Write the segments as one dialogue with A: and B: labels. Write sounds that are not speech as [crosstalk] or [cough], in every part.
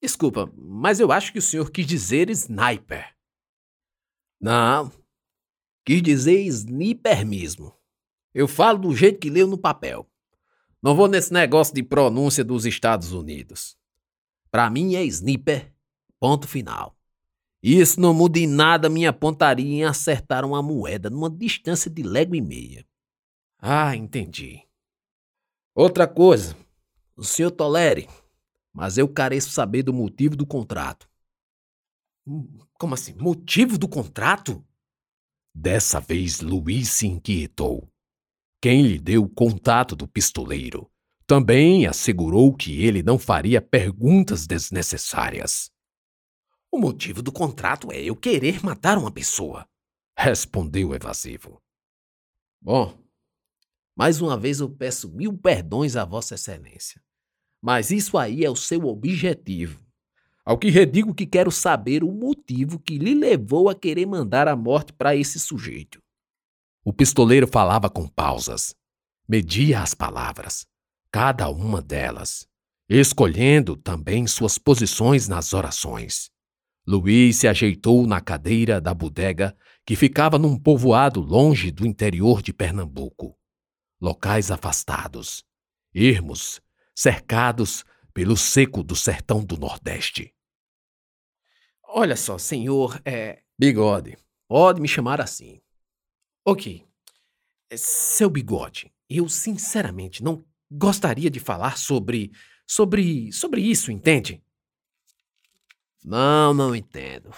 A: Desculpa, mas eu acho que o senhor quis dizer sniper.
B: Não, quis dizer sniper mesmo. Eu falo do jeito que leu no papel. Não vou nesse negócio de pronúncia dos Estados Unidos. Para mim é sniper, ponto final. Isso não muda em nada minha pontaria em acertar uma moeda numa distância de légua e meia.
A: Ah, entendi.
B: Outra coisa, o senhor tolere, mas eu careço saber do motivo do contrato.
A: Hum, como assim? Motivo do contrato?
C: Dessa vez Luiz se inquietou. Quem lhe deu o contato do pistoleiro também assegurou que ele não faria perguntas desnecessárias.
A: O motivo do contrato é eu querer matar uma pessoa, respondeu o evasivo.
B: Bom, mais uma vez eu peço mil perdões a Vossa Excelência. Mas isso aí é o seu objetivo. Ao que redigo que quero saber o motivo que lhe levou a querer mandar a morte para esse sujeito.
C: O pistoleiro falava com pausas, media as palavras, cada uma delas, escolhendo também suas posições nas orações. Luiz se ajeitou na cadeira da bodega que ficava num povoado longe do interior de Pernambuco. Locais afastados, ermos, cercados pelo seco do sertão do Nordeste.
A: Olha só, senhor, é.
B: Bigode, pode me chamar assim.
A: Ok. Seu bigode, eu sinceramente não gostaria de falar sobre. sobre. sobre isso, entende?
B: Não, não entendo.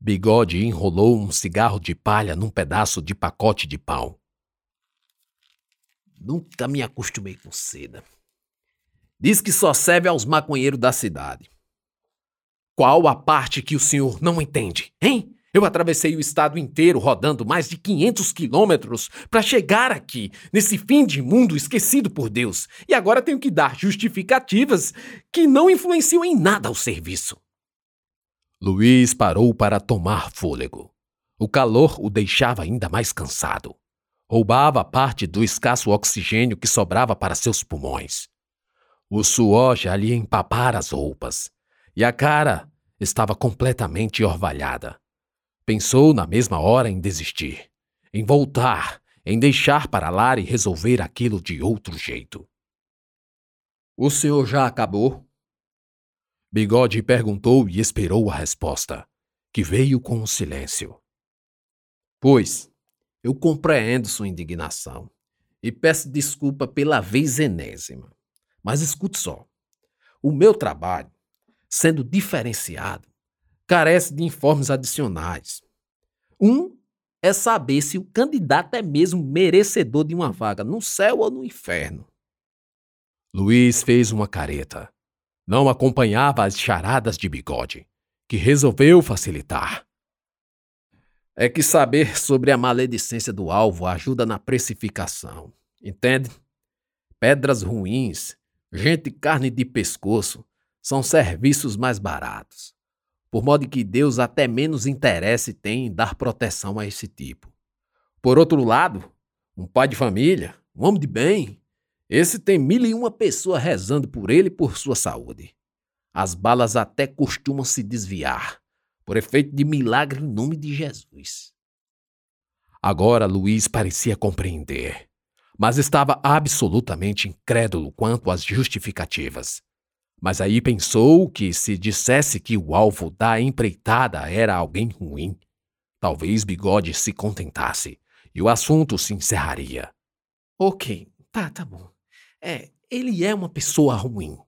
C: Bigode enrolou um cigarro de palha num pedaço de pacote de pau.
B: Nunca me acostumei com seda. Diz que só serve aos maconheiros da cidade.
A: Qual a parte que o senhor não entende, hein? Eu atravessei o estado inteiro rodando mais de 500 quilômetros para chegar aqui, nesse fim de mundo esquecido por Deus, e agora tenho que dar justificativas que não influenciam em nada o serviço.
C: Luiz parou para tomar fôlego. O calor o deixava ainda mais cansado. Roubava parte do escasso oxigênio que sobrava para seus pulmões. O suor já lhe empapara as roupas, e a cara estava completamente orvalhada. Pensou na mesma hora em desistir, em voltar, em deixar para lá e resolver aquilo de outro jeito.
B: O senhor já acabou?
C: Bigode perguntou e esperou a resposta, que veio com um silêncio.
B: Pois, eu compreendo sua indignação e peço desculpa pela vez enésima. Mas escute só: o meu trabalho, sendo diferenciado, carece de informes adicionais. Um é saber se o candidato é mesmo merecedor de uma vaga no céu ou no inferno.
C: Luiz fez uma careta. Não acompanhava as charadas de bigode, que resolveu facilitar.
B: É que saber sobre a maledicência do alvo ajuda na precificação, entende? Pedras ruins, gente carne de pescoço, são serviços mais baratos por modo que Deus até menos interesse tem em dar proteção a esse tipo. Por outro lado, um pai de família, um homem de bem, esse tem mil e uma pessoas rezando por ele e por sua saúde. As balas até costumam se desviar, por efeito de milagre em nome de Jesus.
C: Agora Luiz parecia compreender, mas estava absolutamente incrédulo quanto às justificativas. Mas aí pensou que se dissesse que o alvo da empreitada era alguém ruim, talvez Bigode se contentasse e o assunto se encerraria.
A: Ok, tá, tá bom. É, ele é uma pessoa ruim.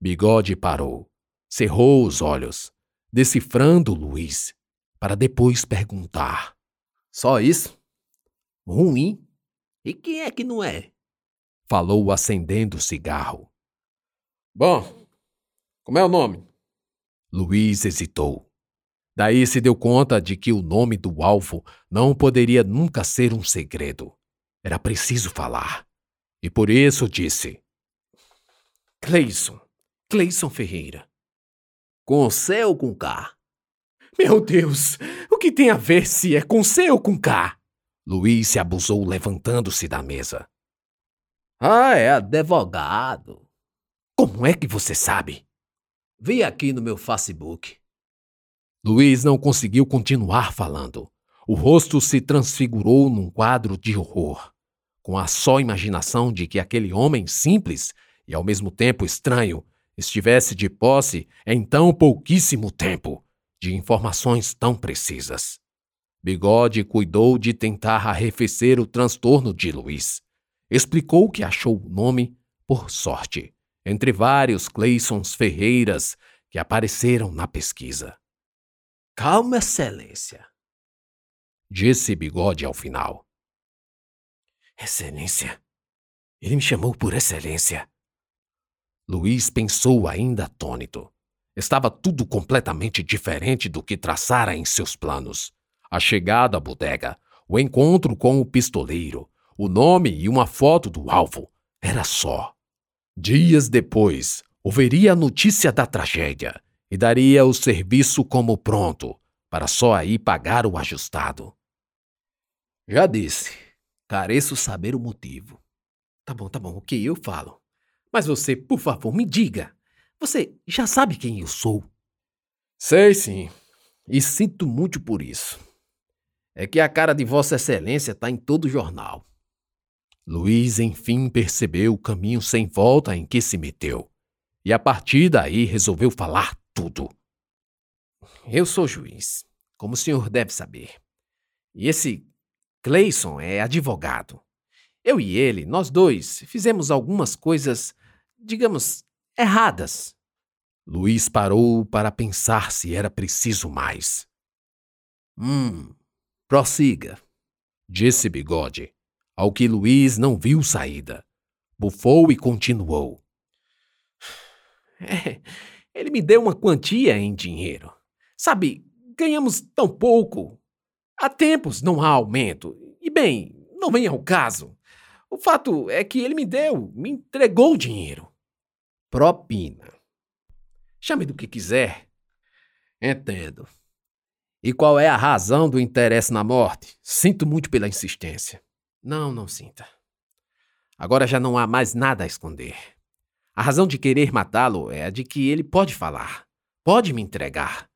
C: Bigode parou, cerrou os olhos, decifrando Luiz, para depois perguntar:
B: Só isso? Ruim? E quem é que não é?
C: Falou acendendo o cigarro.
B: Bom, como é o nome?
C: Luiz hesitou. Daí se deu conta de que o nome do alvo não poderia nunca ser um segredo. Era preciso falar. E por isso disse:
A: Cleison. Cleison Ferreira.
B: Com C ou com K?
A: Meu Deus! O que tem a ver se é com C ou com K?
C: Luiz se abusou levantando-se da mesa.
B: Ah, é advogado.
A: Como é que você sabe?
B: Vi aqui no meu Facebook.
C: Luiz não conseguiu continuar falando. O rosto se transfigurou num quadro de horror, com a só imaginação de que aquele homem simples e ao mesmo tempo estranho estivesse de posse em tão pouquíssimo tempo de informações tão precisas. Bigode cuidou de tentar arrefecer o transtorno de Luiz. Explicou que achou o nome por sorte, entre vários Cleisons Ferreiras que apareceram na pesquisa.
B: Calma, Excelência,
C: disse Bigode ao final.
B: Excelência, ele me chamou por Excelência.
C: Luiz pensou ainda atônito. Estava tudo completamente diferente do que traçara em seus planos. A chegada à bodega, o encontro com o pistoleiro, o nome e uma foto do alvo. Era só. Dias depois, ouviria a notícia da tragédia e daria o serviço como pronto, para só aí pagar o ajustado.
B: Já disse, careço saber o motivo. Tá bom, tá bom, ok, eu falo. Mas você, por favor, me diga. Você já sabe quem eu sou?
A: Sei sim, e sinto muito por isso. É que a cara de Vossa Excelência está em todo jornal.
C: Luiz enfim percebeu o caminho sem volta em que se meteu, e a partir daí resolveu falar tudo.
A: Eu sou juiz, como o senhor deve saber. E esse Clayson é advogado. Eu e ele, nós dois, fizemos algumas coisas, digamos, erradas.
C: Luiz parou para pensar se era preciso mais.
B: Hum, prossiga,
C: disse Bigode, ao que Luiz não viu saída. Bufou e continuou.
A: É, ele me deu uma quantia em dinheiro. Sabe, ganhamos tão pouco. Há tempos não há aumento. E bem, não vem ao caso. O fato é que ele me deu, me entregou o dinheiro.
B: Propina.
A: Chame do que quiser.
B: Entendo. E qual é a razão do interesse na morte?
A: Sinto muito pela insistência.
B: Não, não sinta. Agora já não há mais nada a esconder. A razão de querer matá-lo é a de que ele pode falar, pode me entregar,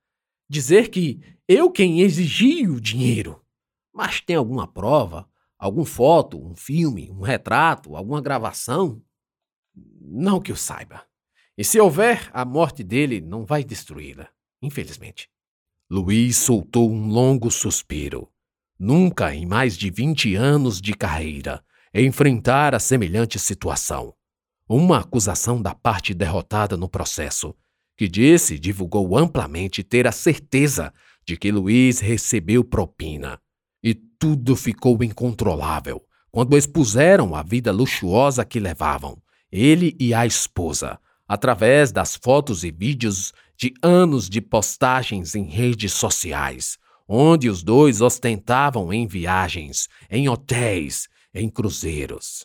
B: dizer que eu quem exigi o dinheiro. Mas tem alguma prova? Alguma foto, um filme, um retrato, alguma gravação?
A: Não que eu saiba. E se houver, a morte dele não vai destruí-la, infelizmente.
C: Luiz soltou um longo suspiro. Nunca em mais de 20 anos de carreira enfrentara semelhante situação. Uma acusação da parte derrotada no processo, que disse divulgou amplamente ter a certeza de que Luiz recebeu propina. E tudo ficou incontrolável quando expuseram a vida luxuosa que levavam, ele e a esposa, através das fotos e vídeos de anos de postagens em redes sociais, onde os dois ostentavam em viagens, em hotéis, em cruzeiros.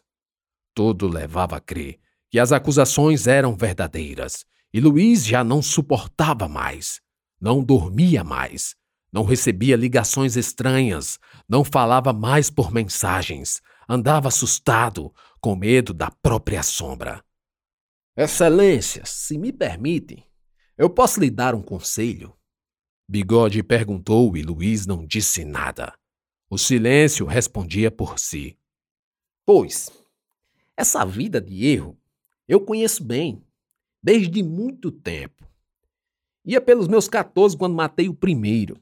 C: Tudo levava a crer que as acusações eram verdadeiras e Luiz já não suportava mais, não dormia mais, não recebia ligações estranhas, não falava mais por mensagens, andava assustado, com medo da própria sombra.
B: Excelência, se me permitem, eu posso lhe dar um conselho?
C: Bigode perguntou e Luiz não disse nada. O silêncio respondia por si.
B: Pois, essa vida de erro eu conheço bem, desde muito tempo. Ia pelos meus 14 quando matei o primeiro.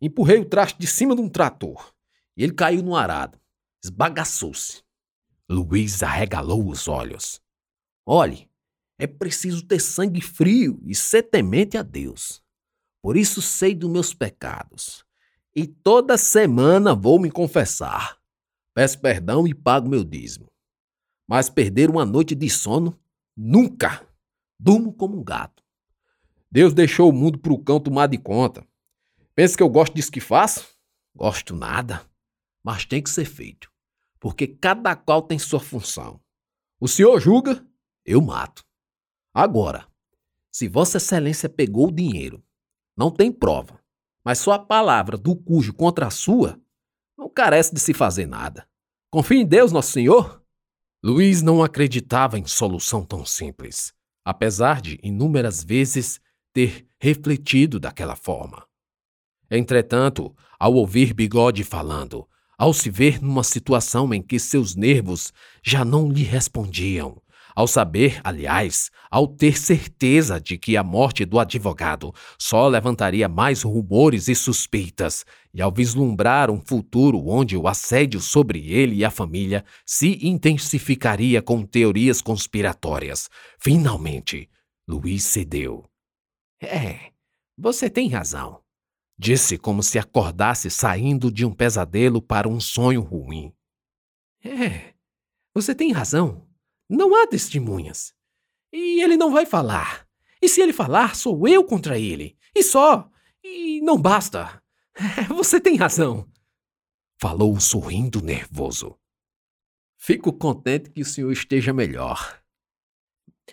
B: Empurrei o traste de cima de um trator e ele caiu no arado. Esbagaçou-se.
C: Luiz arregalou os olhos.
B: Olhe, é preciso ter sangue frio e ser temente a Deus. Por isso sei dos meus pecados. E toda semana vou me confessar. Peço perdão e pago meu dízimo. Mas perder uma noite de sono, nunca. Durmo como um gato. Deus deixou o mundo para o cão tomar de conta. Pensa que eu gosto disso que faço? Gosto nada. Mas tem que ser feito porque cada qual tem sua função. O senhor julga, eu mato. Agora, se Vossa Excelência pegou o dinheiro, não tem prova, mas só a palavra do cujo contra a sua, não carece de se fazer nada. Confie em Deus, Nosso Senhor.
C: Luiz não acreditava em solução tão simples. apesar de inúmeras vezes ter refletido daquela forma. Entretanto, ao ouvir Bigode falando, ao se ver numa situação em que seus nervos já não lhe respondiam, ao saber, aliás, ao ter certeza de que a morte do advogado só levantaria mais rumores e suspeitas, e ao vislumbrar um futuro onde o assédio sobre ele e a família se intensificaria com teorias conspiratórias, finalmente, Luiz cedeu.
A: É, você tem razão,
C: disse como se acordasse saindo de um pesadelo para um sonho ruim.
A: É, você tem razão. Não há testemunhas. E ele não vai falar. E se ele falar, sou eu contra ele. E só. E não basta. [laughs] Você tem razão.
C: Falou sorrindo nervoso.
B: Fico contente que o senhor esteja melhor.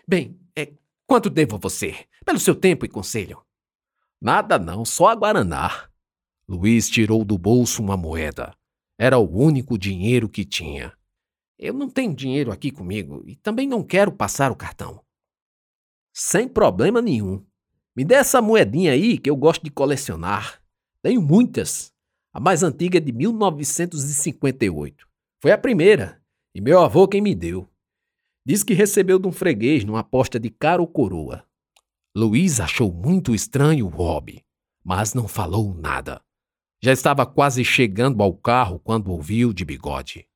A: Bem, é, quanto devo a você? Pelo seu tempo e conselho.
C: Nada não, só a Guaraná. Luiz tirou do bolso uma moeda. Era o único dinheiro que tinha.
A: Eu não tenho dinheiro aqui comigo e também não quero passar o cartão.
B: Sem problema nenhum. Me dê essa moedinha aí que eu gosto de colecionar. Tenho muitas. A mais antiga é de 1958. Foi a primeira, e meu avô quem me deu. Diz que recebeu de um freguês numa aposta de cara ou coroa.
C: Luiz achou muito estranho o hobby, mas não falou nada. Já estava quase chegando ao carro quando ouviu de bigode.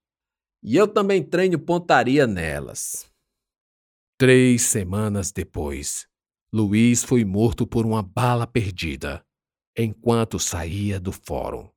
B: E eu também treino pontaria nelas.
C: Três semanas depois, Luiz foi morto por uma bala perdida enquanto saía do fórum.